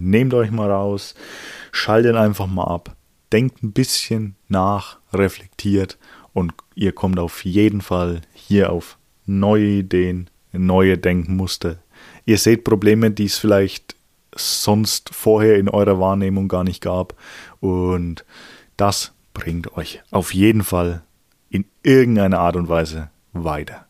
Nehmt euch mal raus, schaltet einfach mal ab, denkt ein bisschen nach, reflektiert und ihr kommt auf jeden Fall hier auf neue Ideen, neue Denkmuster. Ihr seht Probleme, die es vielleicht sonst vorher in eurer Wahrnehmung gar nicht gab und das bringt euch auf jeden Fall in irgendeiner Art und Weise weiter.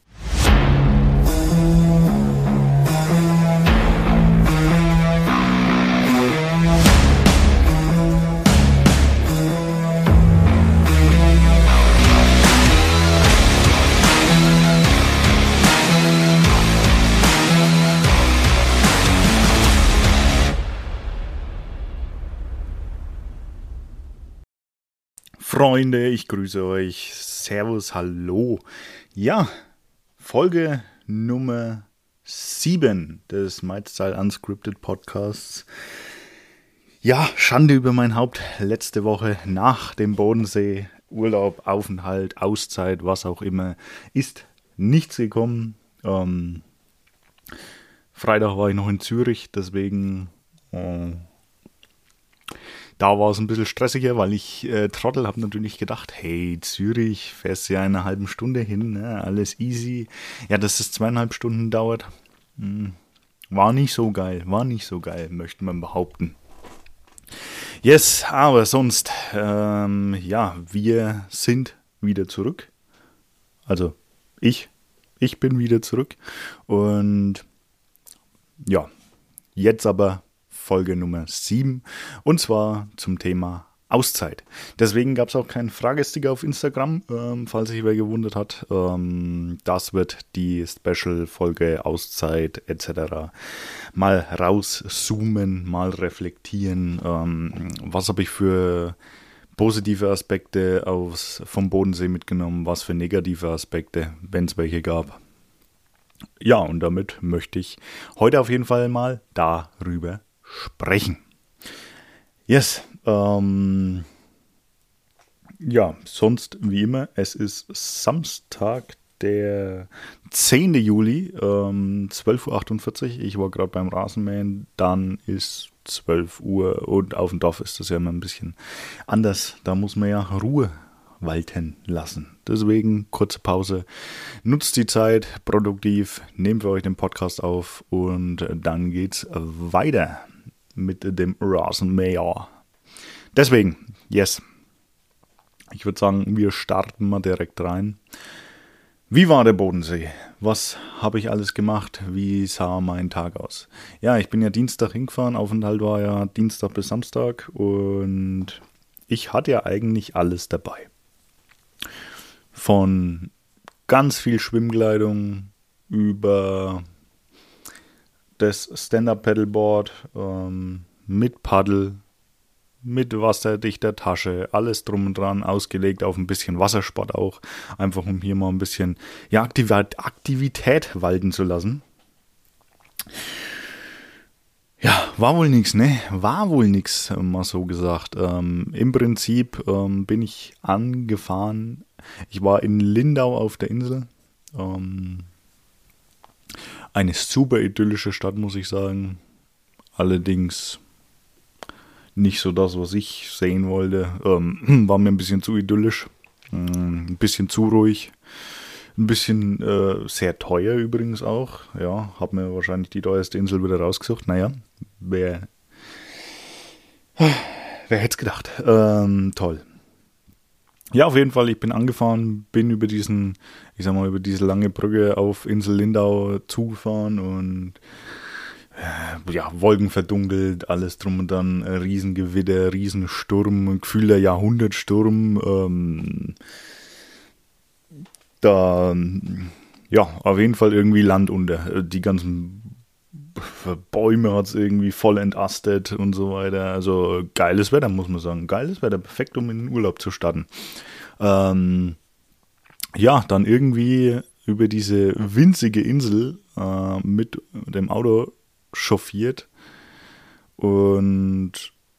Freunde, ich grüße euch. Servus, hallo. Ja, Folge Nummer 7 des MyStyle Unscripted Podcasts. Ja, Schande über mein Haupt. Letzte Woche nach dem Bodensee, Urlaub, Aufenthalt, Auszeit, was auch immer, ist nichts gekommen. Ähm, Freitag war ich noch in Zürich, deswegen äh, da war es ein bisschen stressiger, weil ich äh, Trottel habe natürlich gedacht, hey, Zürich, fährst ja eine halbe Stunde hin, ne? alles easy. Ja, dass es zweieinhalb Stunden dauert, hm, war nicht so geil, war nicht so geil, möchte man behaupten. Yes, aber sonst, ähm, ja, wir sind wieder zurück. Also ich, ich bin wieder zurück. Und ja, jetzt aber Folge Nummer 7 und zwar zum Thema Auszeit. Deswegen gab es auch keinen Fragesticker auf Instagram, ähm, falls sich wer gewundert hat. Ähm, das wird die Special-Folge Auszeit etc. mal rauszoomen, mal reflektieren. Ähm, was habe ich für positive Aspekte aus, vom Bodensee mitgenommen, was für negative Aspekte, wenn es welche gab. Ja, und damit möchte ich heute auf jeden Fall mal darüber sprechen. Yes. Ähm, ja, sonst wie immer, es ist Samstag, der 10. Juli, ähm, 12.48 Uhr. Ich war gerade beim Rasenmähen, dann ist 12 Uhr und auf dem Dorf ist das ja immer ein bisschen anders. Da muss man ja Ruhe walten lassen. Deswegen kurze Pause. Nutzt die Zeit produktiv, nehmt für euch den Podcast auf und dann geht's weiter mit dem Rasenmäher. Deswegen, yes. Ich würde sagen, wir starten mal direkt rein. Wie war der Bodensee? Was habe ich alles gemacht? Wie sah mein Tag aus? Ja, ich bin ja Dienstag hingefahren. Aufenthalt war ja Dienstag bis Samstag und ich hatte ja eigentlich alles dabei. Von ganz viel Schwimmkleidung über das Stand-Up-Pedalboard ähm, mit Paddel, mit wasserdichter Tasche, alles drum und dran, ausgelegt auf ein bisschen Wassersport auch, einfach um hier mal ein bisschen ja, Aktivität walten zu lassen. Ja, war wohl nichts, ne? War wohl nichts, mal so gesagt. Ähm, Im Prinzip ähm, bin ich angefahren. Ich war in Lindau auf der Insel. Ähm, eine super idyllische Stadt, muss ich sagen. Allerdings nicht so das, was ich sehen wollte. Ähm, war mir ein bisschen zu idyllisch, ähm, ein bisschen zu ruhig, ein bisschen äh, sehr teuer übrigens auch. Ja, habe mir wahrscheinlich die teuerste Insel wieder rausgesucht. Naja, wer, wer hätte es gedacht? Ähm, toll. Ja, auf jeden Fall, ich bin angefahren, bin über diesen, ich sag mal, über diese lange Brücke auf Insel Lindau zugefahren und äh, ja, Wolken verdunkelt, alles drum und dann, äh, Riesengewitter, Riesensturm, Gefühl der Jahrhundertsturm, ähm, da, ja, auf jeden Fall irgendwie Land unter. Die ganzen Bäume hat es irgendwie voll entastet und so weiter. Also geiles Wetter, muss man sagen. Geiles Wetter, perfekt, um in den Urlaub zu starten. Ähm, ja, dann irgendwie über diese winzige Insel äh, mit dem Auto chauffiert und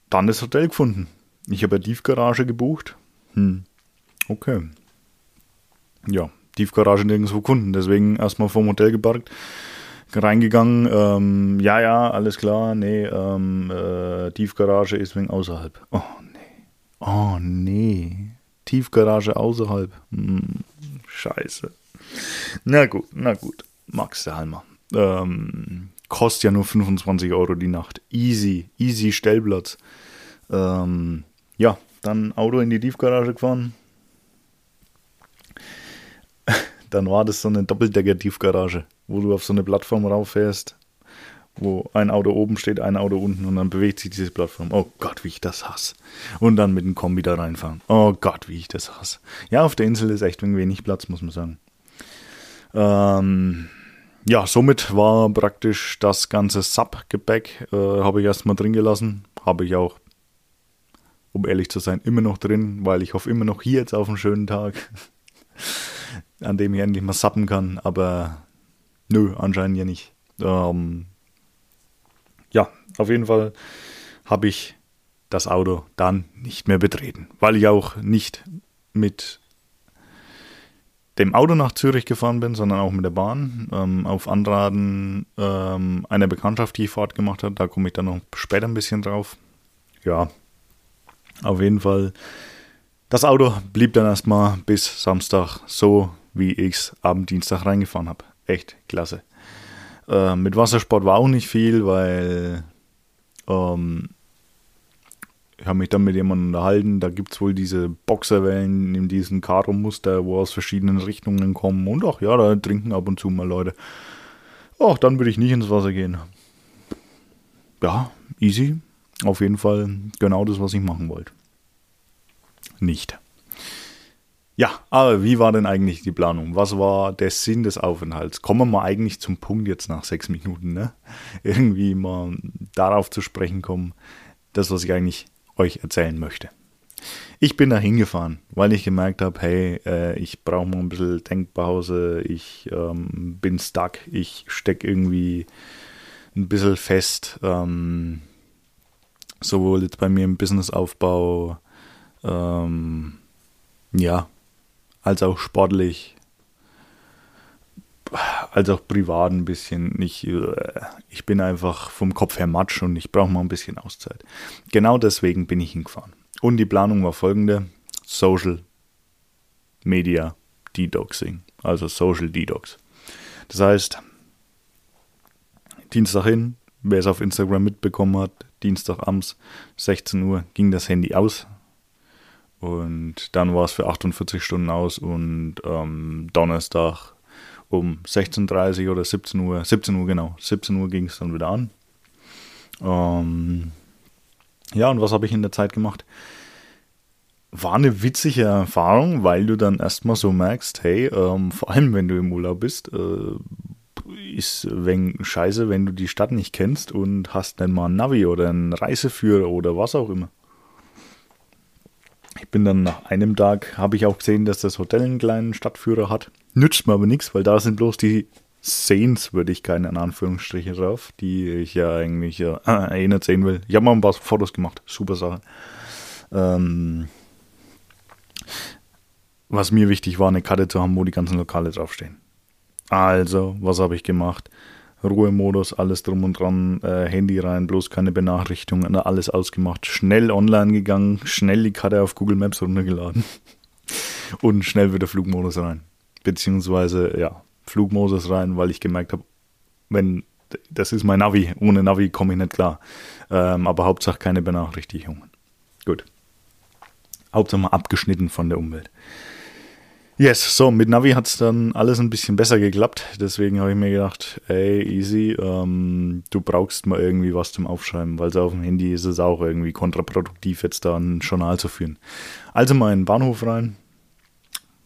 dann das Hotel gefunden. Ich habe eine Tiefgarage gebucht. Hm. Okay. Ja, Tiefgarage nirgendwo gefunden, deswegen erstmal vom Hotel geparkt reingegangen, ähm, ja, ja, alles klar, nee, ähm, äh, Tiefgarage ist wegen außerhalb. Oh, nee. Oh, nee. Tiefgarage außerhalb. Hm, scheiße. Na gut, na gut. Max der Halmer. Ähm, kostet ja nur 25 Euro die Nacht. Easy, easy Stellplatz. Ähm, ja, dann Auto in die Tiefgarage gefahren. dann war das so eine Doppeldecker-Tiefgarage, wo du auf so eine Plattform rauffährst, wo ein Auto oben steht, ein Auto unten und dann bewegt sich diese Plattform. Oh Gott, wie ich das hasse. Und dann mit dem Kombi da reinfahren. Oh Gott, wie ich das hasse. Ja, auf der Insel ist echt wenig Platz, muss man sagen. Ähm, ja, somit war praktisch das ganze Sub-Gepäck, äh, habe ich erstmal drin gelassen. Habe ich auch, um ehrlich zu sein, immer noch drin, weil ich hoffe immer noch hier jetzt auf einen schönen Tag, an dem ich endlich mal sappen kann. Aber nö, anscheinend ja nicht. Ähm, ja, auf jeden Fall habe ich das Auto dann nicht mehr betreten, weil ich auch nicht mit dem Auto nach Zürich gefahren bin, sondern auch mit der Bahn. Ähm, auf Anraten ähm, einer Bekanntschaft, die ich Fahrt gemacht habe. Da komme ich dann noch später ein bisschen drauf. Ja, auf jeden Fall. Das Auto blieb dann erstmal bis Samstag so, wie ich es am Dienstag reingefahren habe. Echt klasse. Äh, mit Wassersport war auch nicht viel, weil ähm, ich habe mich dann mit jemandem unterhalten, da gibt es wohl diese Boxerwellen in diesem Karo-Muster, wo aus verschiedenen Richtungen kommen. Und ach ja, da trinken ab und zu mal Leute. Ach, dann würde ich nicht ins Wasser gehen. Ja, easy. Auf jeden Fall genau das, was ich machen wollte. Nicht. Ja, aber wie war denn eigentlich die Planung? Was war der Sinn des Aufenthalts? Kommen wir mal eigentlich zum Punkt jetzt nach sechs Minuten, ne? Irgendwie mal darauf zu sprechen kommen, das, was ich eigentlich euch erzählen möchte. Ich bin da hingefahren, weil ich gemerkt habe, hey, äh, ich brauche mal ein bisschen Denkpause, ich ähm, bin stuck, ich stecke irgendwie ein bisschen fest, ähm, sowohl jetzt bei mir im Businessaufbau, ähm, ja, als auch sportlich, als auch privat ein bisschen. Ich, äh, ich bin einfach vom Kopf her matsch und ich brauche mal ein bisschen Auszeit. Genau deswegen bin ich hingefahren. Und die Planung war folgende: Social Media Detoxing, also Social Detox. Das heißt, Dienstag hin, wer es auf Instagram mitbekommen hat, Dienstagabends 16 Uhr ging das Handy aus. Und dann war es für 48 Stunden aus und ähm, Donnerstag um 16.30 Uhr oder 17 Uhr, 17 Uhr genau, 17 Uhr ging es dann wieder an. Ähm, ja, und was habe ich in der Zeit gemacht? War eine witzige Erfahrung, weil du dann erstmal so merkst, hey, ähm, vor allem wenn du im Urlaub bist, äh, ist wenn scheiße, wenn du die Stadt nicht kennst und hast dann mal ein Navi oder einen Reiseführer oder was auch immer. Ich bin dann nach einem Tag, habe ich auch gesehen, dass das Hotel einen kleinen Stadtführer hat. Nützt mir aber nichts, weil da sind bloß die Sehenswürdigkeiten in Anführungsstrichen drauf, die ich ja eigentlich äh, eh sehen will. Ich habe mal ein paar Fotos gemacht, super Sache. Ähm, was mir wichtig war, eine Karte zu haben, wo die ganzen Lokale draufstehen. Also, was habe ich gemacht? Ruhemodus, alles drum und dran, äh, Handy rein, bloß keine Benachrichtigungen, alles ausgemacht, schnell online gegangen, schnell die Karte auf Google Maps runtergeladen und schnell wieder Flugmodus rein. Beziehungsweise, ja, Flugmodus rein, weil ich gemerkt habe, wenn, das ist mein Navi, ohne Navi komme ich nicht klar. Ähm, aber Hauptsache keine Benachrichtigungen. Gut. Hauptsache mal abgeschnitten von der Umwelt. Yes, so, mit Navi hat es dann alles ein bisschen besser geklappt. Deswegen habe ich mir gedacht, ey, easy, ähm, du brauchst mal irgendwie was zum Aufschreiben, weil auf dem Handy ist es auch irgendwie kontraproduktiv, jetzt da ein Journal zu führen. Also mal in den Bahnhof rein.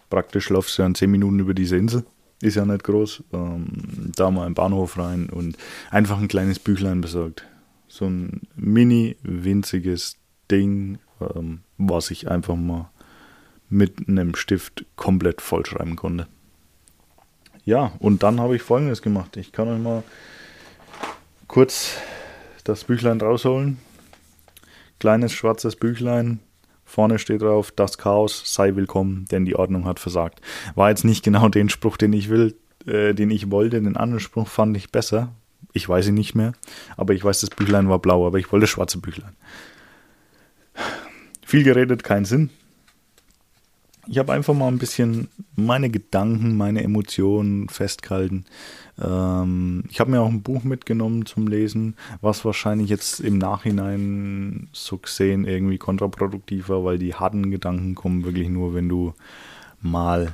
Praktisch laufst du ja in 10 Minuten über diese Insel. Ist ja nicht groß. Ähm, da mal in den Bahnhof rein und einfach ein kleines Büchlein besorgt. So ein mini winziges Ding, ähm, was ich einfach mal mit einem Stift komplett vollschreiben konnte. Ja, und dann habe ich folgendes gemacht. Ich kann euch mal kurz das Büchlein rausholen. Kleines schwarzes Büchlein. Vorne steht drauf, das Chaos sei willkommen, denn die Ordnung hat versagt. War jetzt nicht genau den Spruch, den ich will. äh, den ich wollte. Den anderen Spruch fand ich besser. Ich weiß ihn nicht mehr, aber ich weiß, das Büchlein war blau, aber ich wollte schwarze Büchlein. Viel geredet, kein Sinn. Ich habe einfach mal ein bisschen meine Gedanken, meine Emotionen festgehalten. Ähm, ich habe mir auch ein Buch mitgenommen zum Lesen, was wahrscheinlich jetzt im Nachhinein so gesehen irgendwie kontraproduktiv war, weil die harten Gedanken kommen wirklich nur, wenn du mal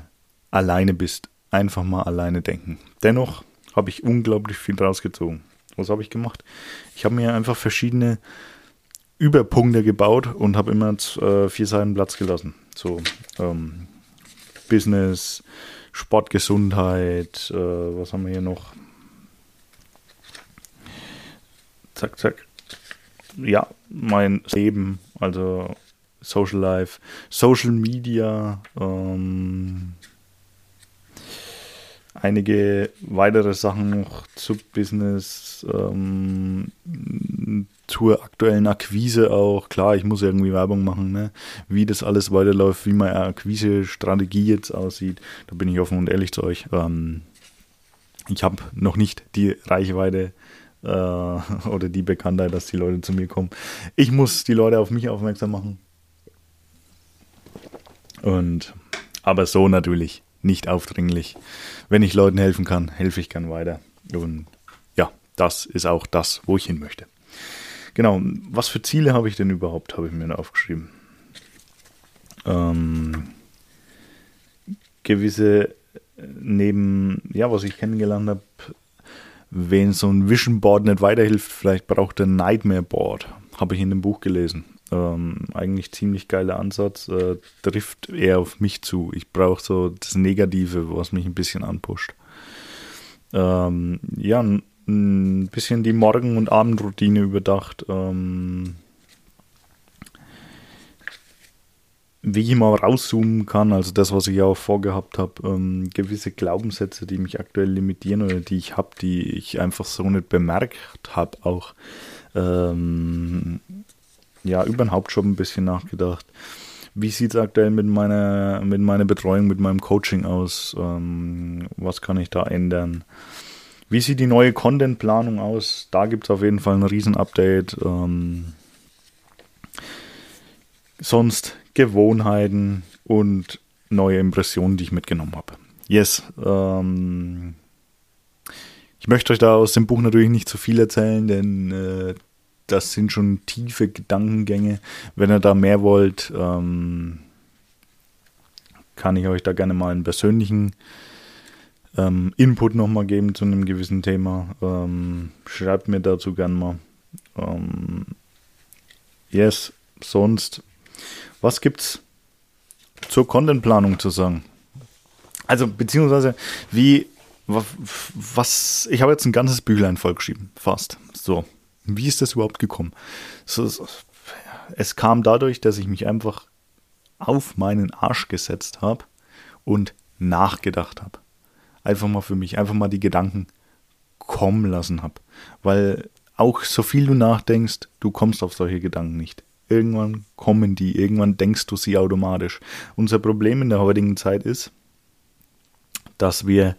alleine bist. Einfach mal alleine denken. Dennoch habe ich unglaublich viel rausgezogen. Was habe ich gemacht? Ich habe mir einfach verschiedene Überpunkte gebaut und habe immer äh, vier Seiten Platz gelassen. So ähm, Business, Sportgesundheit, äh, was haben wir hier noch? Zack, zack. Ja, mein Leben, also Social Life, Social Media, ähm, einige weitere Sachen noch zu Business, ähm, zur aktuellen Akquise auch. Klar, ich muss irgendwie Werbung machen, ne? wie das alles weiterläuft, wie meine Akquise-Strategie jetzt aussieht. Da bin ich offen und ehrlich zu euch. Ähm, ich habe noch nicht die Reichweite äh, oder die Bekanntheit, dass die Leute zu mir kommen. Ich muss die Leute auf mich aufmerksam machen. Und aber so natürlich nicht aufdringlich. Wenn ich Leuten helfen kann, helfe ich gern weiter. Und ja, das ist auch das, wo ich hin möchte. Genau, was für Ziele habe ich denn überhaupt, habe ich mir aufgeschrieben. Ähm, gewisse neben, ja, was ich kennengelernt habe, wenn so ein Vision Board nicht weiterhilft, vielleicht braucht ein Nightmare Board. Habe ich in dem Buch gelesen. Ähm, eigentlich ziemlich geiler Ansatz, äh, trifft eher auf mich zu. Ich brauche so das Negative, was mich ein bisschen anpusht. Ähm, ja, ein, ein, bisschen die Morgen- und Abendroutine überdacht. Ähm, wie ich mal rauszoomen kann, also das, was ich auch vorgehabt habe, ähm, gewisse Glaubenssätze, die mich aktuell limitieren oder die ich habe, die ich einfach so nicht bemerkt habe, auch ähm, ja, über den Hauptjob ein bisschen nachgedacht. Wie sieht es aktuell mit meiner, mit meiner Betreuung, mit meinem Coaching aus? Ähm, was kann ich da ändern? Wie sieht die neue Content-Planung aus? Da gibt es auf jeden Fall ein Riesen-Update. Ähm, sonst Gewohnheiten und neue Impressionen, die ich mitgenommen habe. Yes. Ähm, ich möchte euch da aus dem Buch natürlich nicht zu viel erzählen, denn äh, das sind schon tiefe Gedankengänge. Wenn ihr da mehr wollt, ähm, kann ich euch da gerne mal einen persönlichen ähm, Input nochmal geben zu einem gewissen Thema. Ähm, schreibt mir dazu gerne mal. Ähm, yes, sonst, was gibt's zur Contentplanung zu sagen? Also, beziehungsweise, wie, was, ich habe jetzt ein ganzes Büchlein vollgeschrieben, fast. So, wie ist das überhaupt gekommen? Es kam dadurch, dass ich mich einfach auf meinen Arsch gesetzt habe und nachgedacht habe. Einfach mal für mich, einfach mal die Gedanken kommen lassen habe. Weil auch so viel du nachdenkst, du kommst auf solche Gedanken nicht. Irgendwann kommen die, irgendwann denkst du sie automatisch. Unser Problem in der heutigen Zeit ist, dass wir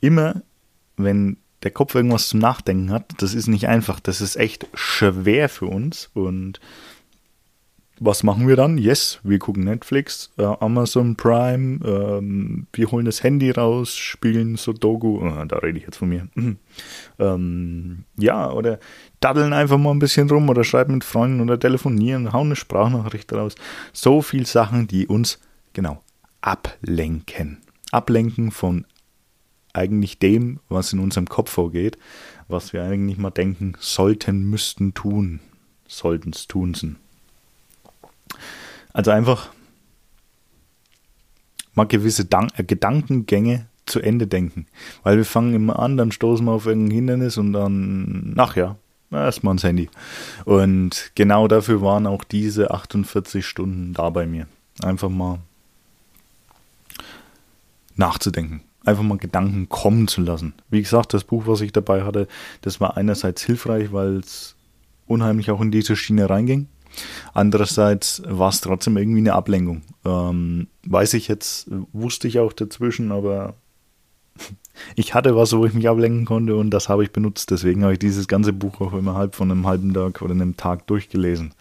immer, wenn der Kopf irgendwas zum Nachdenken hat, das ist nicht einfach. Das ist echt schwer für uns. Und was machen wir dann? Yes, wir gucken Netflix, äh, Amazon Prime, ähm, wir holen das Handy raus, spielen Sudoku, äh, da rede ich jetzt von mir. ähm, ja, oder daddeln einfach mal ein bisschen rum oder schreiben mit Freunden oder telefonieren, hauen eine Sprachnachricht raus. So viel Sachen, die uns genau ablenken. Ablenken von eigentlich dem, was in unserem Kopf vorgeht, was wir eigentlich mal denken sollten, müssten tun, sollten es tun. Also einfach mal gewisse Dank äh, Gedankengänge zu Ende denken. Weil wir fangen immer an, dann stoßen wir auf irgendein Hindernis und dann, ach ja, erstmal ins Handy. Und genau dafür waren auch diese 48 Stunden da bei mir. Einfach mal nachzudenken einfach mal Gedanken kommen zu lassen. Wie gesagt, das Buch, was ich dabei hatte, das war einerseits hilfreich, weil es unheimlich auch in diese Schiene reinging. Andererseits war es trotzdem irgendwie eine Ablenkung. Ähm, weiß ich jetzt, wusste ich auch dazwischen, aber ich hatte was, wo ich mich ablenken konnte und das habe ich benutzt. Deswegen habe ich dieses ganze Buch auch innerhalb von einem halben Tag oder einem Tag durchgelesen.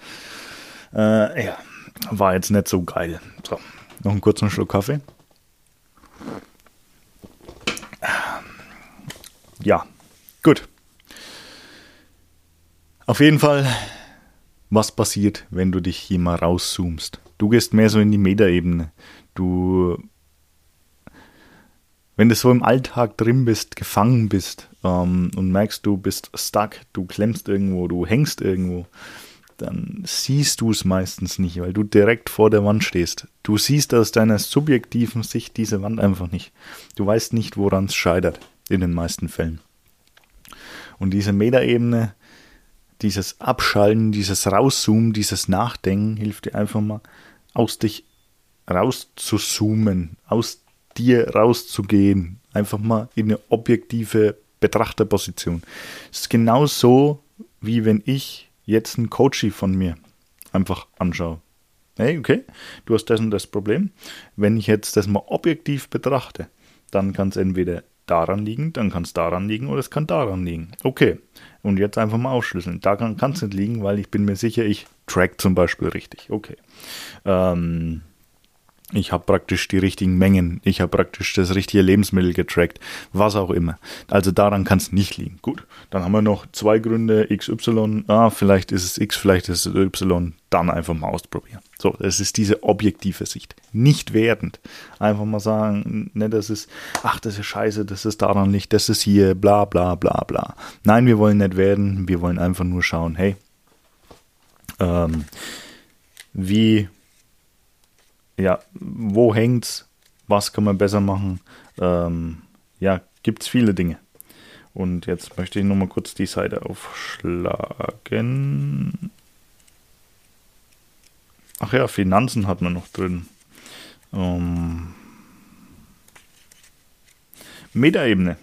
Äh, ja, war jetzt nicht so geil. So, noch einen kurzen Schluck Kaffee. Ja, gut. Auf jeden Fall, was passiert, wenn du dich hier mal rauszoomst? Du gehst mehr so in die Metaebene. Du wenn du so im Alltag drin bist, gefangen bist ähm, und merkst, du bist stuck, du klemmst irgendwo, du hängst irgendwo, dann siehst du es meistens nicht, weil du direkt vor der Wand stehst. Du siehst aus deiner subjektiven Sicht diese Wand einfach nicht. Du weißt nicht, woran es scheitert, in den meisten Fällen. Und diese Metaebene, dieses Abschalten, dieses Rauszoomen, dieses Nachdenken hilft dir einfach mal aus dich rauszuzoomen, aus dir rauszugehen. Einfach mal in eine objektive Betrachterposition. Es ist genauso, wie wenn ich jetzt einen Coachie von mir einfach anschaue. Hey, okay, du hast das und das Problem. Wenn ich jetzt das mal objektiv betrachte, dann kann es entweder daran liegen, dann kann es daran liegen oder es kann daran liegen. Okay, und jetzt einfach mal aufschlüsseln. Daran kann es nicht liegen, weil ich bin mir sicher, ich track zum Beispiel richtig. Okay. Ähm, ich habe praktisch die richtigen Mengen. Ich habe praktisch das richtige Lebensmittel getrackt. Was auch immer. Also daran kann es nicht liegen. Gut, dann haben wir noch zwei Gründe. XY. Ah, vielleicht ist es X, vielleicht ist es Y. Dann einfach mal ausprobieren. So, das ist diese objektive Sicht. Nicht wertend. Einfach mal sagen, ne, das ist, ach, das ist scheiße, das ist daran nicht, das ist hier, bla, bla, bla, bla. Nein, wir wollen nicht werden. Wir wollen einfach nur schauen, hey, ähm, wie ja, wo hängt's? Was kann man besser machen? Ähm, ja, es viele Dinge. Und jetzt möchte ich nochmal kurz die Seite aufschlagen. Ach ja, Finanzen hat man noch drin. Ähm, Metaebene.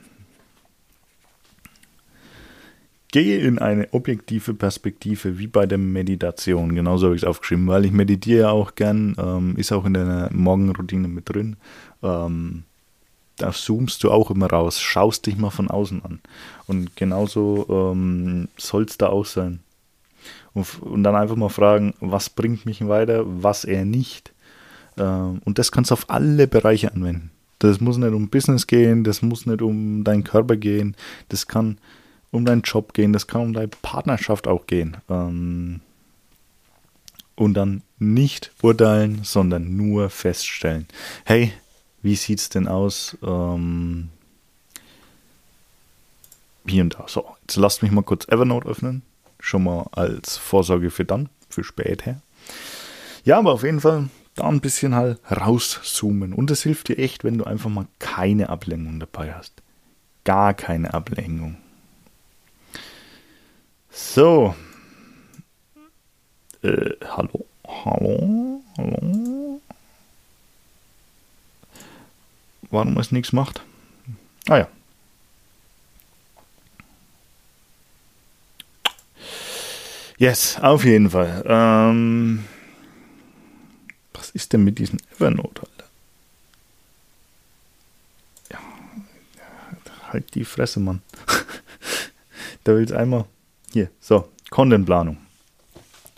Gehe in eine objektive Perspektive, wie bei der Meditation. Genauso habe ich es aufgeschrieben, weil ich meditiere auch gern, ähm, ist auch in der Morgenroutine mit drin. Ähm, da zoomst du auch immer raus, schaust dich mal von außen an. Und genauso ähm, soll es da auch sein. Und, und, dann einfach mal fragen, was bringt mich weiter, was eher nicht. Ähm, und das kannst du auf alle Bereiche anwenden. Das muss nicht um Business gehen, das muss nicht um deinen Körper gehen, das kann um deinen Job gehen, das kann um deine Partnerschaft auch gehen. Ähm, und dann nicht urteilen, sondern nur feststellen. Hey, wie sieht es denn aus? Ähm, hier und da. So, jetzt lasst mich mal kurz Evernote öffnen. Schon mal als Vorsorge für dann, für später. Ja, aber auf jeden Fall da ein bisschen halt rauszoomen. Und das hilft dir echt, wenn du einfach mal keine Ablenkung dabei hast. Gar keine Ablenkung. So. Äh, hallo? Hallo? Hallo? Warum es nichts macht? Ah ja. Yes, auf jeden Fall. Ähm, was ist denn mit diesem Evernote, Alter? Ja, halt die Fresse, Mann. da will es einmal hier, so, Contentplanung.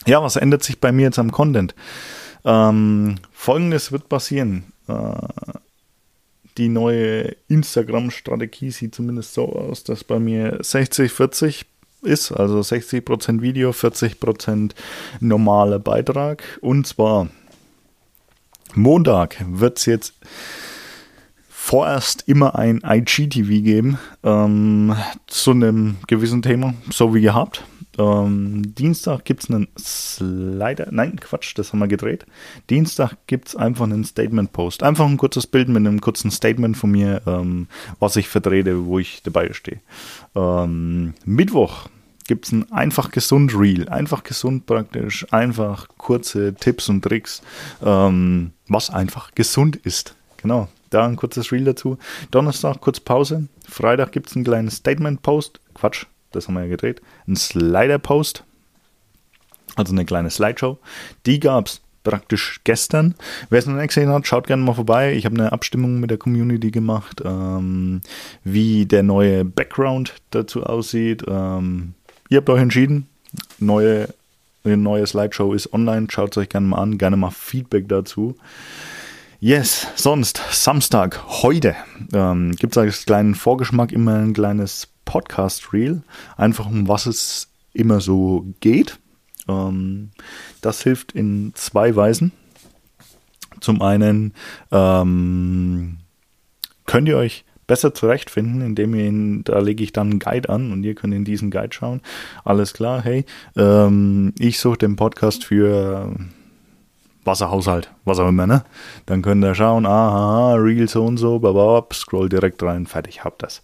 Ja, was ändert sich bei mir jetzt am Content? Ähm, Folgendes wird passieren. Äh, die neue Instagram-Strategie sieht zumindest so aus, dass bei mir 60-40 ist, also 60% Video, 40% normaler Beitrag. Und zwar Montag wird es jetzt vorerst immer ein IGTV geben ähm, zu einem gewissen Thema, so wie gehabt. Ähm, Dienstag gibt es einen Slider. Nein, Quatsch, das haben wir gedreht. Dienstag gibt es einfach einen Statement-Post. Einfach ein kurzes Bild mit einem kurzen Statement von mir, ähm, was ich vertrete, wo ich dabei stehe. Ähm, Mittwoch gibt es ein einfach gesund Reel. Einfach gesund praktisch. Einfach kurze Tipps und Tricks, ähm, was einfach gesund ist. Genau. Da ein kurzes Reel dazu. Donnerstag kurz Pause. Freitag gibt es ein kleines Statement-Post. Quatsch, das haben wir ja gedreht. Ein Slider-Post. Also eine kleine Slideshow. Die gab es praktisch gestern. Wer es noch nicht gesehen hat, schaut gerne mal vorbei. Ich habe eine Abstimmung mit der Community gemacht, ähm, wie der neue Background dazu aussieht. Ähm, ihr habt euch entschieden. Neue, eine neue Slideshow ist online. Schaut es euch gerne mal an. Gerne mal Feedback dazu. Yes, sonst Samstag, heute ähm, gibt es als kleinen Vorgeschmack immer ein kleines Podcast-Reel. Einfach um was es immer so geht. Ähm, das hilft in zwei Weisen. Zum einen ähm, könnt ihr euch besser zurechtfinden, indem ihr ihn, da lege ich dann einen Guide an und ihr könnt in diesen Guide schauen. Alles klar, hey, ähm, ich suche den Podcast für Wasserhaushalt, was auch immer, ne? Dann könnt ihr schauen, aha, Real so und so, babab, scroll direkt rein, fertig, habt das.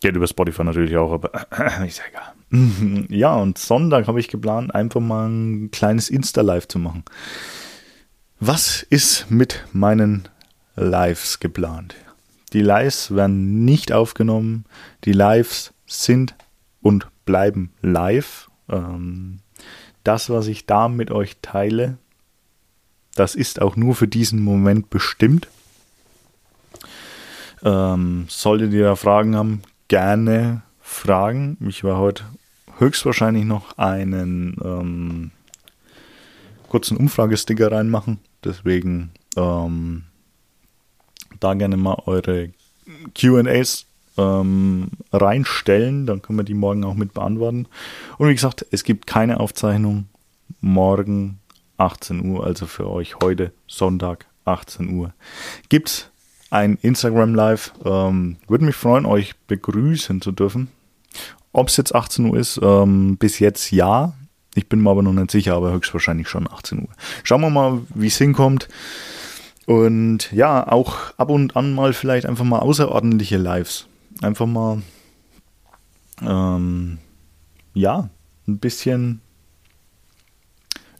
Geht über Spotify natürlich auch, aber ist ja egal. ja, und Sonntag habe ich geplant, einfach mal ein kleines Insta-Live zu machen. Was ist mit meinen Lives geplant? Die Lives werden nicht aufgenommen. Die Lives sind und bleiben live. Ähm, das, was ich da mit euch teile, das ist auch nur für diesen Moment bestimmt. Ähm, solltet ihr da Fragen haben, gerne fragen. Ich werde heute höchstwahrscheinlich noch einen ähm, kurzen Umfragesticker reinmachen. Deswegen ähm, da gerne mal eure QAs ähm, reinstellen. Dann können wir die morgen auch mit beantworten. Und wie gesagt, es gibt keine Aufzeichnung. Morgen 18 Uhr, also für euch heute Sonntag 18 Uhr. Gibt es ein Instagram Live. Ähm, Würde mich freuen, euch begrüßen zu dürfen. Ob es jetzt 18 Uhr ist, ähm, bis jetzt ja. Ich bin mir aber noch nicht sicher, aber höchstwahrscheinlich schon 18 Uhr. Schauen wir mal, wie es hinkommt. Und ja, auch ab und an mal vielleicht einfach mal außerordentliche Lives. Einfach mal, ähm, ja, ein bisschen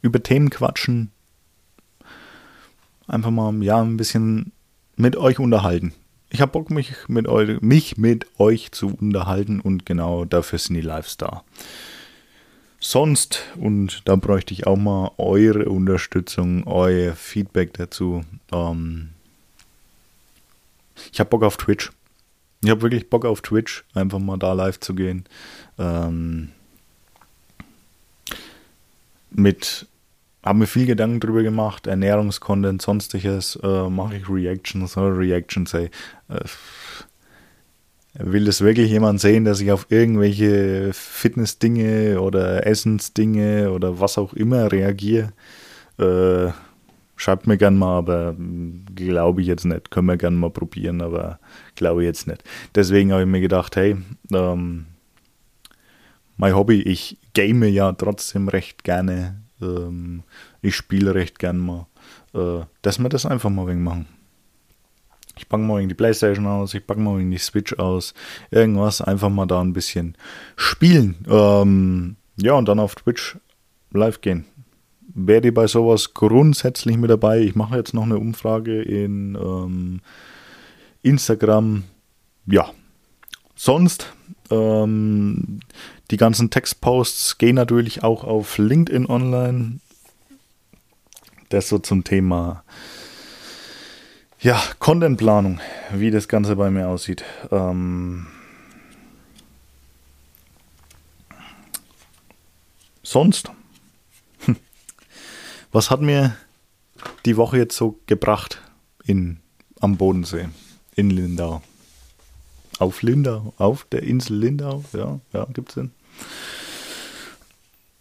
über Themen quatschen. Einfach mal, ja, ein bisschen mit euch unterhalten. Ich habe Bock, mich mit, euch, mich mit euch zu unterhalten und genau dafür sind die Lives. Sonst, und da bräuchte ich auch mal eure Unterstützung, euer Feedback dazu. Ähm, ich habe Bock auf Twitch. Ich habe wirklich Bock auf Twitch, einfach mal da live zu gehen. Ähm, mit habe mir viel Gedanken drüber gemacht, Ernährungskontent, sonstiges, äh, mache ich Reactions oder Reactions, ey. Äh, will das wirklich jemand sehen, dass ich auf irgendwelche Fitness-Dinge oder Essensdinge oder was auch immer reagiere? Äh, schreibt mir gern mal, aber glaube ich jetzt nicht. Können wir gern mal probieren, aber glaube ich jetzt nicht. Deswegen habe ich mir gedacht, hey, ähm, mein Hobby, ich game ja trotzdem recht gerne ähm, ich spiele recht gern mal. Äh, dass wir das einfach mal wegen machen. Ich packe mal die Playstation aus, ich packe mal die Switch aus, irgendwas, einfach mal da ein bisschen spielen. Ähm, ja, und dann auf Twitch live gehen. Werde ich bei sowas grundsätzlich mit dabei. Ich mache jetzt noch eine Umfrage in ähm, Instagram. Ja, sonst ähm, die ganzen Textposts gehen natürlich auch auf LinkedIn online. Das so zum Thema ja, Contentplanung, wie das Ganze bei mir aussieht. Ähm sonst, hm. was hat mir die Woche jetzt so gebracht in, am Bodensee, in Lindau? Auf Lindau, auf der Insel Lindau, ja, ja, es den.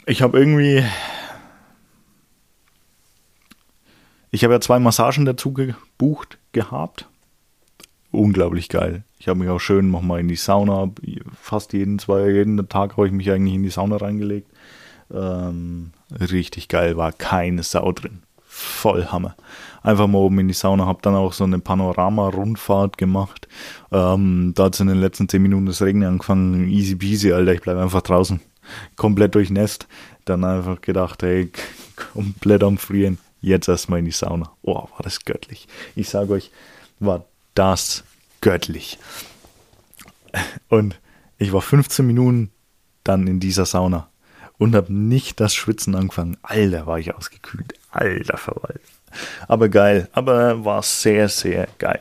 Ich habe irgendwie. Ich habe ja zwei Massagen dazu gebucht gehabt. Unglaublich geil. Ich habe mich auch schön nochmal in die Sauna, fast jeden, zwei, jeden Tag habe ich mich eigentlich in die Sauna reingelegt. Ähm, richtig geil, war keine Sau drin. Voll Hammer. Einfach mal oben in die Sauna, habe dann auch so eine Panorama-Rundfahrt gemacht. Ähm, da hat es in den letzten zehn Minuten das Regnen angefangen. Easy peasy, Alter, ich bleibe einfach draußen komplett durchnässt. Dann einfach gedacht, hey, komplett am Frieren. Jetzt erstmal in die Sauna. Oh, war das göttlich. Ich sage euch, war das göttlich. Und ich war 15 Minuten dann in dieser Sauna. Und habe nicht das Schwitzen angefangen. Alter, war ich ausgekühlt. Alter Verwalt. Aber geil. Aber war sehr, sehr geil.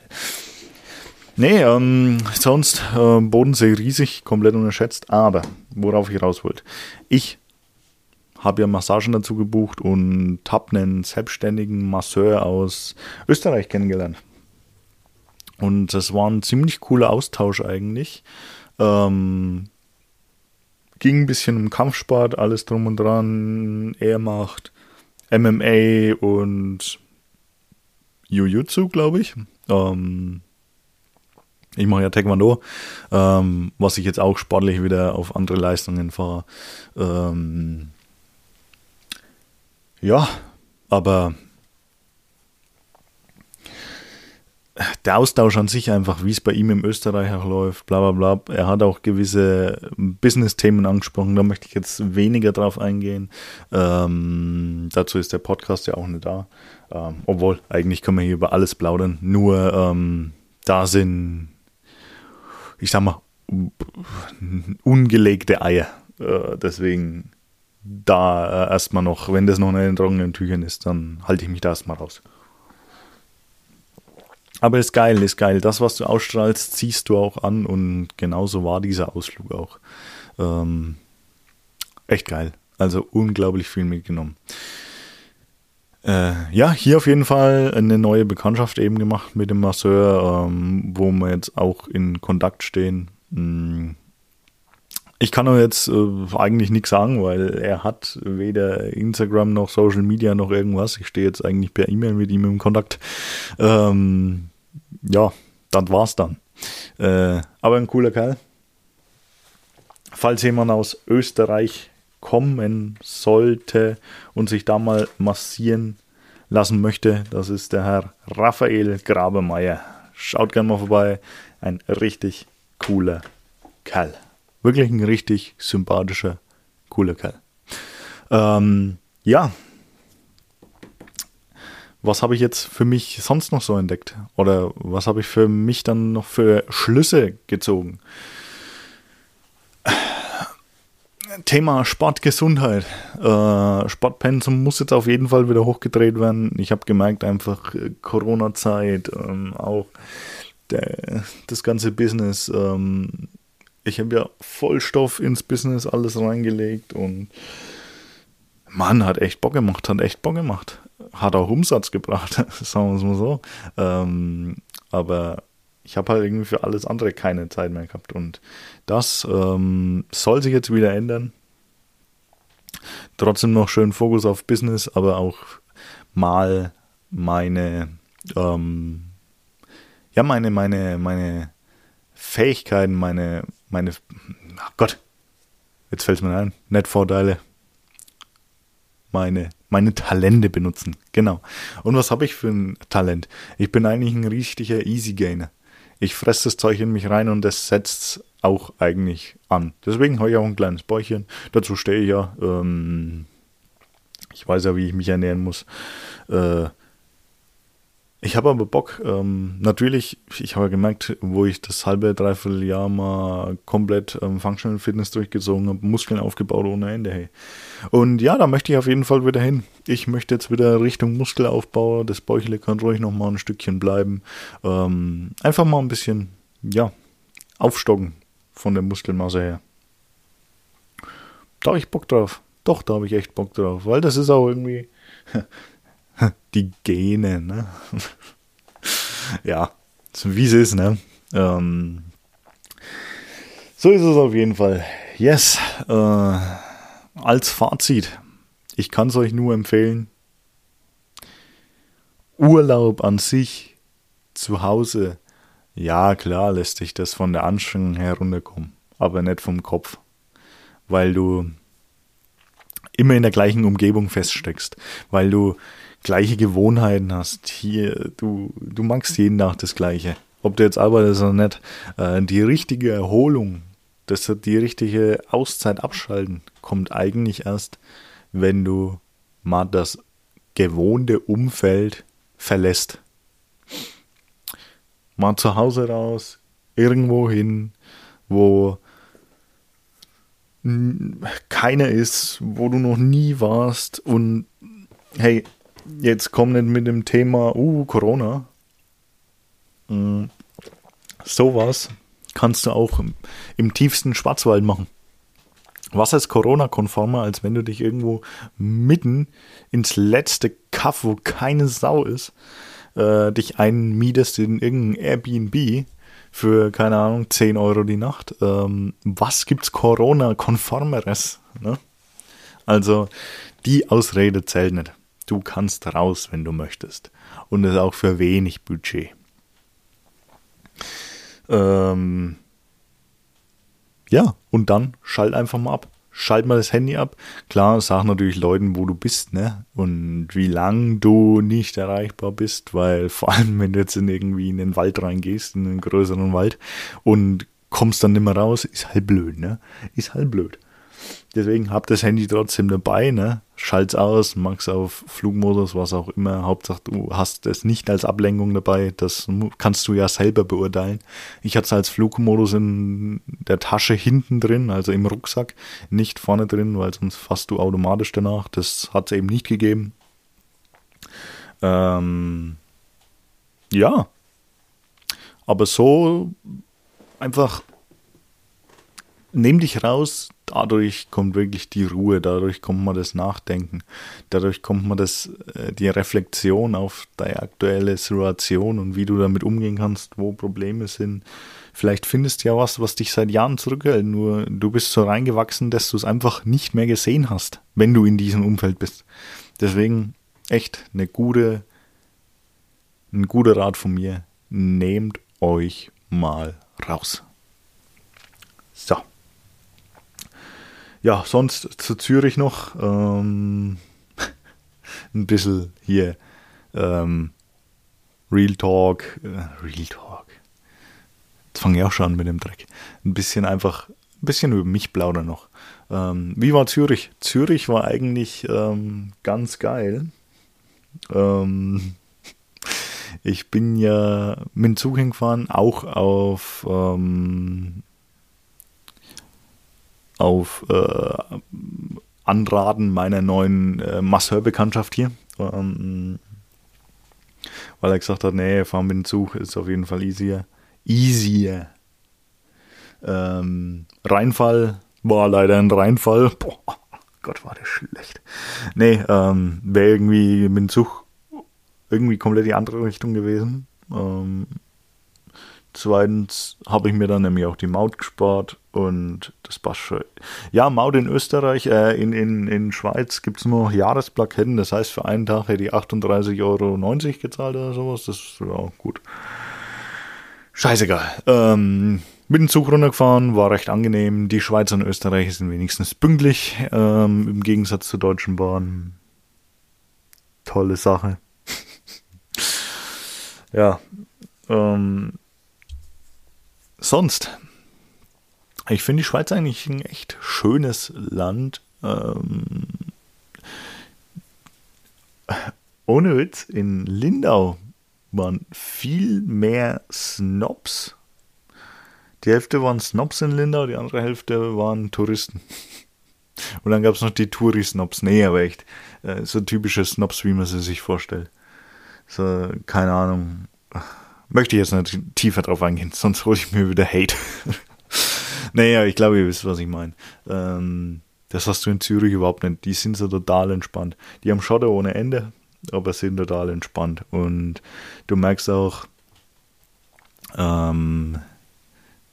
Nee, ähm, sonst äh, Bodensee riesig, komplett unterschätzt. Aber worauf ich raus wollte. Ich habe ja Massagen dazu gebucht und habe einen selbstständigen Masseur aus Österreich kennengelernt. Und das war ein ziemlich cooler Austausch eigentlich. Ähm, ging ein bisschen um Kampfsport, alles drum und dran. Er macht MMA und Jiu-Jitsu, glaube ich. Ähm, ich mache ja Taekwondo, ähm, was ich jetzt auch sportlich wieder auf andere Leistungen fahre. Ähm, ja, aber der Austausch an sich einfach, wie es bei ihm im Österreich auch läuft, bla bla bla. Er hat auch gewisse Business-Themen angesprochen, da möchte ich jetzt weniger drauf eingehen. Ähm, dazu ist der Podcast ja auch nicht da. Ähm, obwohl, eigentlich können wir hier über alles plaudern. Nur ähm, da sind, ich sag mal, ungelegte Eier. Äh, deswegen da äh, erstmal noch, wenn das noch in den trockenen Tüchern ist, dann halte ich mich da erstmal raus. Aber ist geil, ist geil. Das, was du ausstrahlst, ziehst du auch an und genauso war dieser Ausflug auch. Ähm, echt geil. Also unglaublich viel mitgenommen. Äh, ja, hier auf jeden Fall eine neue Bekanntschaft eben gemacht mit dem Masseur, ähm, wo wir jetzt auch in Kontakt stehen. Mm. Ich kann euch jetzt äh, eigentlich nichts sagen, weil er hat weder Instagram noch Social Media noch irgendwas. Ich stehe jetzt eigentlich per E-Mail mit ihm im Kontakt. Ähm, ja, das war's dann. Äh, aber ein cooler Kerl. Falls jemand aus Österreich kommen sollte und sich da mal massieren lassen möchte, das ist der Herr Raphael Grabemeyer. Schaut gerne mal vorbei. Ein richtig cooler Kerl. Wirklich ein richtig sympathischer, cooler Kerl. Ähm, ja, was habe ich jetzt für mich sonst noch so entdeckt? Oder was habe ich für mich dann noch für Schlüsse gezogen? Thema Sportgesundheit. Äh, Sportpensum muss jetzt auf jeden Fall wieder hochgedreht werden. Ich habe gemerkt, einfach äh, Corona-Zeit, ähm, auch der, das ganze Business. Ähm, ich habe ja Vollstoff ins Business alles reingelegt und Mann, hat echt Bock gemacht, hat echt Bock gemacht hat auch Umsatz gebracht, sagen wir es mal so. Ähm, aber ich habe halt irgendwie für alles andere keine Zeit mehr gehabt. Und das ähm, soll sich jetzt wieder ändern. Trotzdem noch schön Fokus auf Business, aber auch mal meine, ähm, ja, meine, meine, meine Fähigkeiten, meine, meine, ach Gott, jetzt fällt es mir ein, Netvorteile, meine meine Talente benutzen. Genau. Und was habe ich für ein Talent? Ich bin eigentlich ein richtiger Easy Gainer. Ich fresse das Zeug in mich rein und das setzt auch eigentlich an. Deswegen habe ich auch ein kleines Bäuchchen. Dazu stehe ich ja. Ähm, ich weiß ja, wie ich mich ernähren muss. Äh, ich habe aber Bock. Ähm, natürlich, ich habe gemerkt, wo ich das halbe, dreiviertel Jahr mal komplett ähm, Functional Fitness durchgezogen habe, Muskeln aufgebaut ohne Ende. Hey. Und ja, da möchte ich auf jeden Fall wieder hin. Ich möchte jetzt wieder Richtung Muskelaufbau. Das Bäuchle kann ruhig noch mal ein Stückchen bleiben. Ähm, einfach mal ein bisschen, ja, aufstocken von der Muskelmasse her. Da habe ich Bock drauf. Doch, da habe ich echt Bock drauf, weil das ist auch irgendwie die Gene, ne? ja, so wie es ist, ne? Ähm, so ist es auf jeden Fall. Yes. Äh, als Fazit, ich kann es euch nur empfehlen. Urlaub an sich zu Hause, ja klar lässt sich das von der Anstrengung herunterkommen, aber nicht vom Kopf, weil du immer in der gleichen Umgebung feststeckst, weil du gleiche Gewohnheiten hast. Hier, du, du magst jeden Tag das Gleiche. Ob du jetzt arbeitest oder nicht. Äh, die richtige Erholung, das, die richtige Auszeit abschalten, kommt eigentlich erst, wenn du mal das gewohnte Umfeld verlässt. Mal zu Hause raus, irgendwo hin, wo keiner ist, wo du noch nie warst und hey, jetzt komm nicht mit dem Thema, uh, Corona. Mhm. Sowas kannst du auch im, im tiefsten Schwarzwald machen. Was ist Corona-konformer, als wenn du dich irgendwo mitten ins letzte Kaff, wo keine Sau ist, äh, dich einmietest in irgendein Airbnb für, keine Ahnung, 10 Euro die Nacht. Ähm, was gibt's Corona-konformeres? Ne? Also, die Ausrede zählt nicht. Du kannst raus, wenn du möchtest. Und das auch für wenig Budget. Ähm, ja, und dann schalt einfach mal ab. Schalt mal das Handy ab. Klar, sag natürlich Leuten, wo du bist, ne? Und wie lang du nicht erreichbar bist, weil vor allem, wenn du jetzt in irgendwie in den Wald reingehst, in einen größeren Wald und kommst dann nicht mehr raus, ist halt blöd, ne? Ist halt blöd. Deswegen hab das Handy trotzdem dabei, ne? Schalt's aus, mach's auf Flugmodus, was auch immer. Hauptsache, du hast es nicht als Ablenkung dabei. Das kannst du ja selber beurteilen. Ich hatte es als Flugmodus in der Tasche hinten drin, also im Rucksack, nicht vorne drin, weil sonst fasst du automatisch danach. Das hat es eben nicht gegeben. Ähm, ja. Aber so einfach nimm dich raus, dadurch kommt wirklich die Ruhe, dadurch kommt man das Nachdenken, dadurch kommt man das, äh, die Reflexion auf deine aktuelle Situation und wie du damit umgehen kannst, wo Probleme sind. Vielleicht findest du ja was, was dich seit Jahren zurückhält, nur du bist so reingewachsen, dass du es einfach nicht mehr gesehen hast, wenn du in diesem Umfeld bist. Deswegen echt eine gute, ein guter Rat von mir. Nehmt euch mal raus. So ja, sonst zu Zürich noch ähm, ein bisschen hier ähm, Real Talk, äh, Real Talk. Jetzt fange ich auch schon an mit dem Dreck. Ein bisschen einfach, ein bisschen über mich plaudern noch. Ähm, wie war Zürich? Zürich war eigentlich ähm, ganz geil. Ähm, ich bin ja mit dem Zug hingefahren, auch auf ähm, auf äh, Anraten meiner neuen äh, Masseurbekanntschaft hier. Ähm, weil er gesagt hat, nee, fahren mit dem Zug ist auf jeden Fall easier. Easier. Ähm, Reinfall war leider ein Reinfall. Boah, Gott, war der schlecht. Nee, ähm, wäre irgendwie mit dem Zug irgendwie komplett die andere Richtung gewesen. Ähm, Zweitens habe ich mir dann nämlich auch die Maut gespart und das passt schon. Ja, Maut in Österreich, äh, in, in, in Schweiz gibt es nur Jahresplaketten, das heißt für einen Tag hätte ich 38,90 Euro gezahlt oder sowas, das ist ja gut. Scheißegal. Ähm, mit dem Zug runtergefahren, war recht angenehm. Die Schweiz und Österreich sind wenigstens pünktlich, ähm, im Gegensatz zur Deutschen Bahn. Tolle Sache. ja, ähm, sonst, ich finde die Schweiz eigentlich ein echt schönes Land. Ähm, ohne Witz, in Lindau waren viel mehr Snobs. Die Hälfte waren Snobs in Lindau, die andere Hälfte waren Touristen. Und dann gab es noch die Touri-Snobs. Nee, aber echt. Äh, so typische Snobs, wie man sie sich vorstellt. So, keine Ahnung. Möchte ich jetzt nicht tiefer drauf eingehen, sonst hole ich mir wieder Hate. naja, ich glaube, ihr wisst, was ich meine. Ähm, das hast du in Zürich überhaupt nicht. Die sind so total entspannt. Die haben Schotter ohne Ende, aber sind total entspannt. Und du merkst auch, ähm,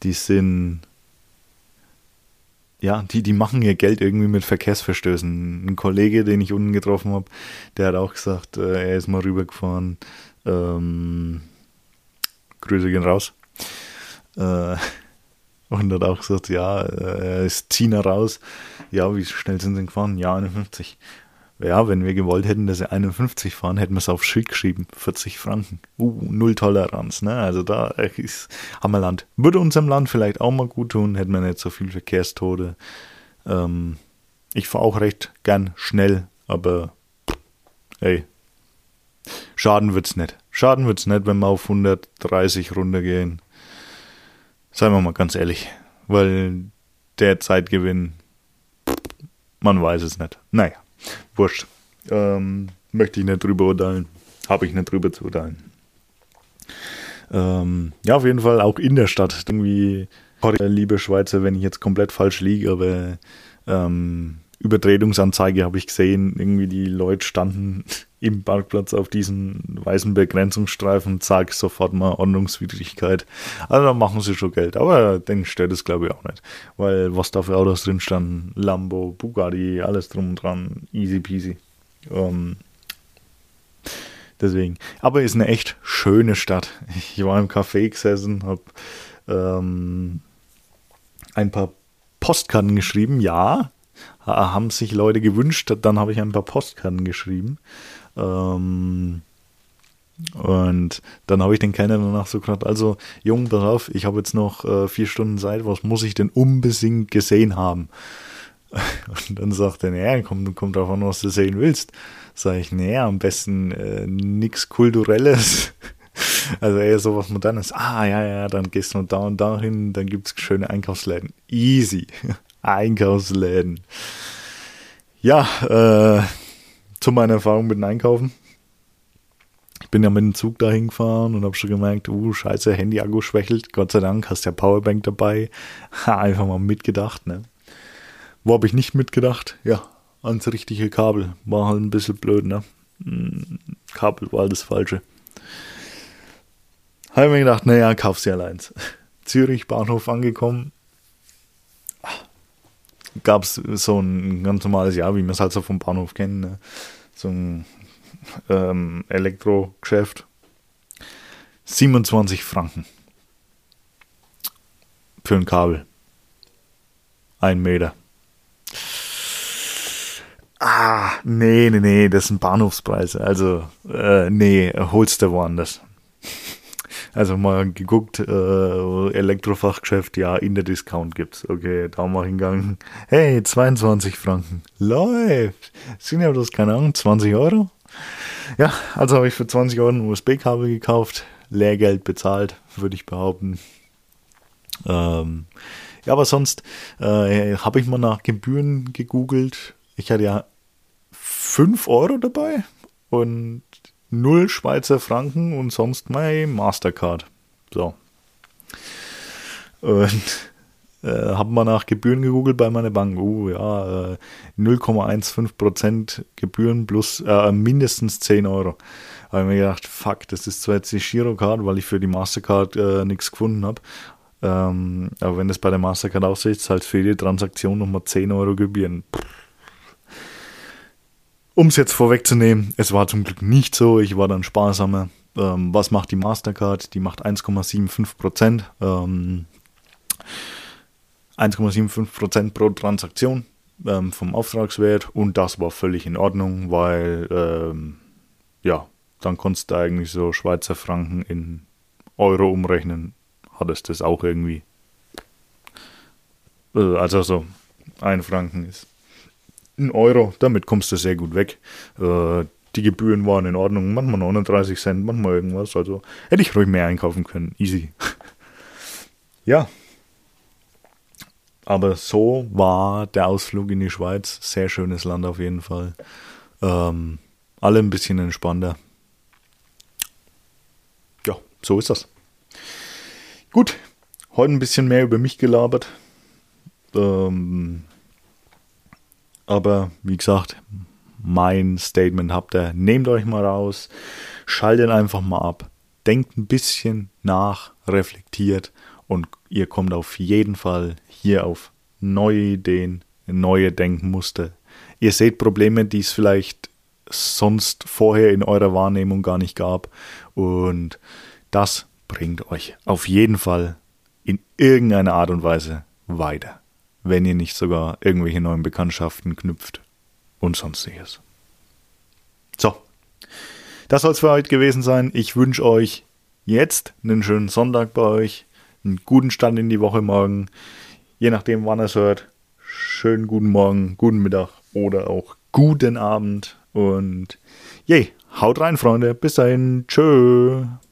die sind, ja, die, die machen ihr Geld irgendwie mit Verkehrsverstößen. Ein Kollege, den ich unten getroffen habe, der hat auch gesagt, äh, er ist mal rübergefahren. Ähm, Grüße gehen raus. Äh, und hat auch gesagt, ja, äh, es ziehen raus. Ja, wie schnell sind sie gefahren? Ja, 51. Ja, wenn wir gewollt hätten, dass sie 51 fahren, hätten wir es auf Schild geschrieben. 40 Franken. Uh, null Toleranz, ne? Also da ist Hammerland. Würde unserem Land vielleicht auch mal gut tun, hätten wir nicht so viel Verkehrstode. Ähm, ich fahre auch recht gern schnell, aber ey, Schaden wird's nicht. Schaden wird's nicht, wenn wir auf 130 runtergehen. Seien wir mal ganz ehrlich. Weil der Zeitgewinn Man weiß es nicht. Naja, wurscht. Ähm, möchte ich nicht drüber urteilen. Habe ich nicht drüber zu urteilen. Ähm, ja, auf jeden Fall auch in der Stadt. Irgendwie, liebe Schweizer, wenn ich jetzt komplett falsch liege, aber ähm, Übertretungsanzeige habe ich gesehen. Irgendwie die Leute standen im Parkplatz auf diesen weißen Begrenzungsstreifen, zack, sofort mal Ordnungswidrigkeit. Also da machen sie schon Geld. Aber den stört es glaube ich auch nicht. Weil was da für Autos drin standen, Lambo, Bugatti, alles drum und dran, easy peasy. Ähm, deswegen. Aber ist eine echt schöne Stadt. Ich war im Café gesessen, habe ähm, ein paar Postkarten geschrieben. Ja, haben sich Leute gewünscht. Dann habe ich ein paar Postkarten geschrieben. Ähm, und dann habe ich den Kellner danach so gesagt, also Jung, pass auf, ich habe jetzt noch äh, vier Stunden Zeit, was muss ich denn unbedingt gesehen haben? Und dann sagt er, naja, kommt, kommt drauf an, was du sehen willst. Sag ich, naja, am besten äh, nichts Kulturelles. Also eher so was Modernes. Ah, ja, ja, dann gehst du da und da hin, dann gibt es schöne Einkaufsläden. Easy. Einkaufsläden. Ja, äh, zu meiner Erfahrung mit dem Einkaufen. Ich bin ja mit dem Zug dahin gefahren und habe schon gemerkt, uh, scheiße, Handy-Akku schwächelt. Gott sei Dank hast ja Powerbank dabei. Ha, einfach mal mitgedacht, ne? Wo habe ich nicht mitgedacht? Ja, ans richtige Kabel. War halt ein bisschen blöd, ne? Hm, Kabel war das Falsche. Habe mir gedacht, naja, kauf sie allein. Zürich, Bahnhof angekommen. Gab es so ein ganz normales, ja, wie man es halt so vom Bahnhof kennt, ne? Ein ähm, Elektrogeschäft. 27 Franken. Für ein Kabel. Ein Meter. Ah, nee, nee, nee, das sind Bahnhofspreise. Also, äh, nee, holst du woanders. Also mal geguckt, äh, Elektrofachgeschäft, ja, in der Discount gibt's. Okay, da mal hingegangen. Hey, 22 Franken. Läuft. Sind ja bloß, keine Ahnung, 20 Euro. Ja, also habe ich für 20 Euro ein USB-Kabel gekauft. Lehrgeld bezahlt, würde ich behaupten. Ähm, ja, aber sonst äh, habe ich mal nach Gebühren gegoogelt. Ich hatte ja 5 Euro dabei und 0 Schweizer Franken und sonst mein Mastercard. So. Und äh, habe mal nach Gebühren gegoogelt bei meiner Bank. Uh, ja, äh, 0,15% Gebühren plus äh, mindestens 10 Euro. Habe ich mir gedacht, fuck, das ist zwar jetzt die Girocard, weil ich für die Mastercard äh, nichts gefunden habe. Ähm, aber wenn das bei der Mastercard aussieht, halt für jede Transaktion nochmal 10 Euro Gebühren. Pff um es jetzt vorwegzunehmen, es war zum Glück nicht so. Ich war dann sparsamer. Ähm, was macht die Mastercard? Die macht 1,75 Prozent. Ähm, 1,75 Prozent pro Transaktion ähm, vom Auftragswert und das war völlig in Ordnung, weil ähm, ja, dann konntest du eigentlich so Schweizer Franken in Euro umrechnen. Hattest das auch irgendwie. Äh, also so, ein Franken ist ein Euro, damit kommst du sehr gut weg. Äh, die Gebühren waren in Ordnung, manchmal 39 Cent, manchmal irgendwas. Also hätte ich ruhig mehr einkaufen können. Easy. ja. Aber so war der Ausflug in die Schweiz. Sehr schönes Land auf jeden Fall. Ähm, alle ein bisschen entspannter. Ja, so ist das. Gut, heute ein bisschen mehr über mich gelabert. Ähm, aber wie gesagt, mein Statement habt ihr. Nehmt euch mal raus, schaltet einfach mal ab, denkt ein bisschen nach, reflektiert und ihr kommt auf jeden Fall hier auf neue Ideen, neue Denkmuster. Ihr seht Probleme, die es vielleicht sonst vorher in eurer Wahrnehmung gar nicht gab und das bringt euch auf jeden Fall in irgendeiner Art und Weise weiter wenn ihr nicht sogar irgendwelche neuen Bekanntschaften knüpft und sonstiges. So, das soll es für heute gewesen sein. Ich wünsche euch jetzt einen schönen Sonntag bei euch, einen guten Stand in die Woche morgen, je nachdem, wann es hört. Schönen guten Morgen, guten Mittag oder auch guten Abend und je, haut rein, Freunde. Bis dahin, tschö.